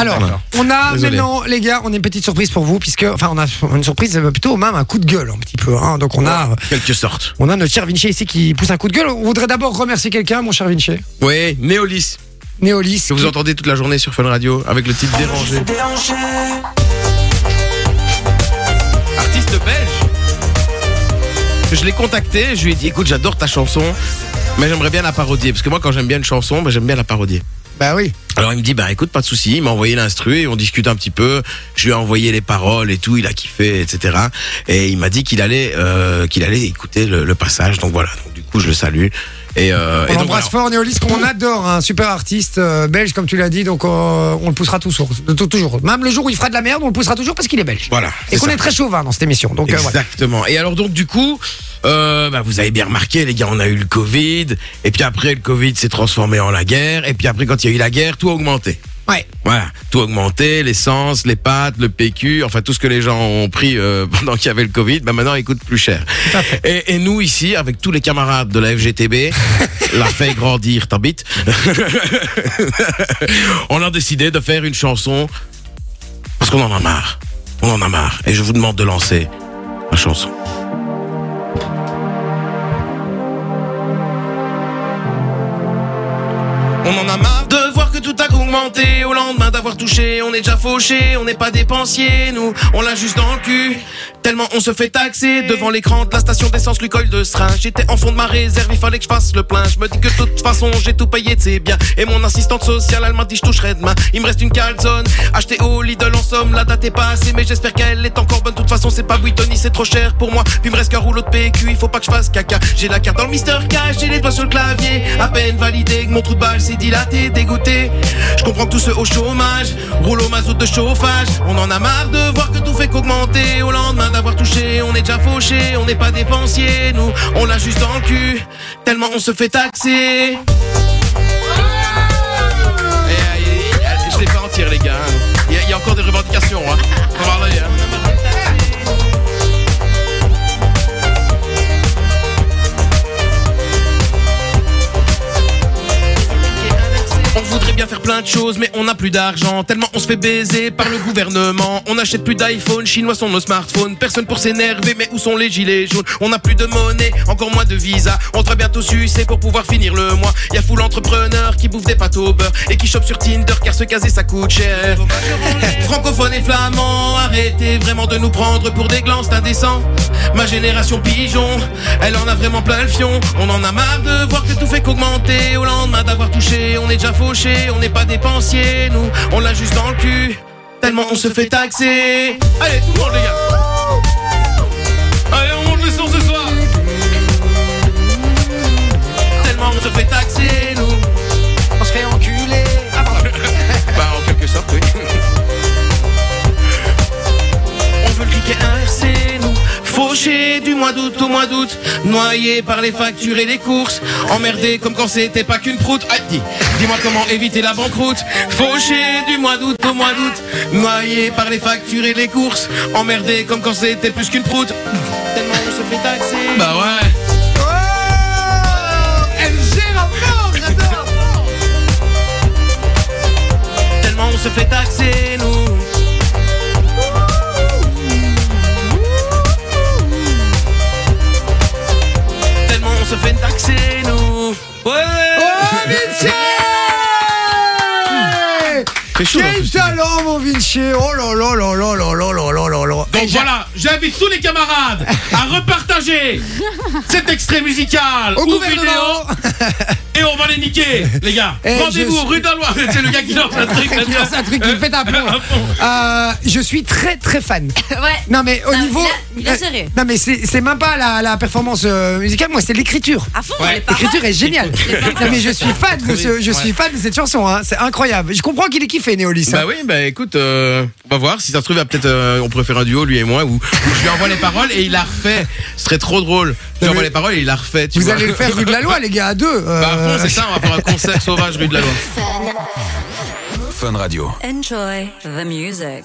Alors, on a Désolé. maintenant, les gars, on a une petite surprise pour vous, puisque, enfin, on a une surprise, euh, plutôt même un coup de gueule, un petit peu. hein. Donc, on a, Quelque sorte. on a notre cher Vinci ici qui pousse un coup de gueule. On voudrait d'abord remercier quelqu'un, mon cher Vinci. Oui, Néolis, Néolis. que vous qui- entendez toute la journée sur Fun Radio avec le titre Dérangé. Artiste belge. Je l'ai contacté, je lui ai dit écoute, j'adore ta chanson, mais j'aimerais bien la parodier. Parce que moi, quand j'aime bien une chanson, ben, j'aime bien la parodier. Bah oui. Alors il me dit bah écoute pas de souci, il m'a envoyé l'instru et on discute un petit peu. Je lui ai envoyé les paroles et tout, il a kiffé etc. Et il m'a dit qu'il allait euh, qu'il allait écouter le, le passage. Donc voilà, donc, du coup je le salue. Et, euh, et On embrasse voilà. fort Néolis, qu'on adore, un super artiste euh, belge, comme tu l'as dit, donc euh, on le poussera toujours, toujours. Même le jour où il fera de la merde, on le poussera toujours parce qu'il est belge. Voilà. Et qu'on est très chauvin dans cette émission. Donc, euh, voilà. Exactement. Et alors donc du coup, euh, bah, vous avez bien remarqué les gars, on a eu le Covid. Et puis après le Covid s'est transformé en la guerre. Et puis après quand il y a eu la guerre, tout a augmenté. Ouais. Voilà, tout augmenté, l'essence, les pâtes, le PQ, enfin tout ce que les gens ont pris euh, pendant qu'il y avait le Covid, bah maintenant il coûte plus cher. Et, et nous ici, avec tous les camarades de la FGTB, la fait grandir ta bite, on a décidé de faire une chanson parce qu'on en a marre. On en a marre. Et je vous demande de lancer la chanson. On en a marre de tout a augmenté au lendemain d'avoir touché. On est déjà fauché, on n'est pas dépensier, nous, on l'a juste dans le cul. Tellement on se fait taxer devant l'écran de la station d'essence Lucoil de String. J'étais en fond de ma réserve, il fallait que je fasse le plein. Je me dis que de toute façon j'ai tout payé de ses biens. Et mon assistante sociale, elle m'a dit je toucherai demain. Il me reste une calzone, achetée au Lidl en somme. La date est passée, mais j'espère qu'elle est encore bonne. De toute façon, c'est pas Buitoni, c'est trop cher pour moi. Puis il me reste qu'un rouleau de PQ, il faut pas que je fasse caca. J'ai la carte dans le Mister Cash, j'ai les doigts sur le clavier. À peine validé, que mon trou de balle s'est dilaté, dégoûté. Je comprends que tout ce au chômage, rouleau mazout de chauffage. On en a marre de voir que tout fait qu'augmenter. Au lendemain d'avoir touché, on est déjà fauché, on n'est pas dépensier. Nous, on l'a juste dans le cul, tellement on se fait taxer. Plein de choses, mais on n'a plus d'argent. Tellement on se fait baiser par le gouvernement. On n'achète plus d'iPhone, chinois sont nos smartphones. Personne pour s'énerver, mais où sont les gilets jaunes? On n'a plus de monnaie, encore moins de visa. On devrait bientôt sucer pour pouvoir finir le mois. Y a full entrepreneurs qui bouffent des pâtes au beurre et qui chopent sur Tinder car se caser ça coûte cher. Francophones et flamands, arrêtez vraiment de nous prendre pour des glands, c'est indécent. Ma génération pigeon, elle en a vraiment plein le fion. On en a marre de voir que tout fait qu'augmenter. Au lendemain d'avoir touché, on est déjà fauché, on n'est pas dépensier, nous, on l'a juste dans le cul. Tellement on se fait taxer. Allez, tout le monde, les gars. Fauché du mois d'août au mois d'août. Noyé par les factures et les courses. Emmerdé comme quand c'était pas qu'une proute. Ah, dis, dis-moi comment éviter la banqueroute. Fauché du mois d'août au mois d'août. Noyé par les factures et les courses. Emmerdé comme quand c'était plus qu'une proute. Tellement on se fait taxer. Bah ouais. Oh se fait taxer, nous. Se fait taxer, nous. Ouais. Oh, Vinci C'est chaud, Quel talent, mon Vinci. Oh là là là là là là là là là là. Donc voilà, j'invite tous les camarades à repartager cet extrait musical Au ou gouvernement. vidéo et on va les niquer, les gars. Eh, Rendez-vous suis- rue de la Loi. C'est le gars qui lance un truc. Il lance un truc qui pète un plomb. Euh, je suis très très fan. Ouais. Non mais au Non, niveau, il a- il a euh, serré. non mais c'est c'est même pas la, la performance euh, musicale, moi c'est l'écriture. À fond, Ouais. L'écriture est géniale. Non mais je suis fan de ce, je suis fan de cette chanson. Hein. C'est incroyable. Je comprends qu'il est kiffé Néolis. hein. Bah oui, bah écoute, euh, on va voir si ça se trouve, peut-être, euh, on pourrait faire un duo lui et moi où, où je lui envoie les paroles et il la refait. Ce serait trop drôle. Je lui Non, envoie mais- les paroles et il la refait. Tu Vous vois. allez le faire rue de la loi, les gars, à deux. euh, Bah à fond, c'est ça. On va faire un concert sauvage rue de la Loi. Fun Radio. Enjoy the music.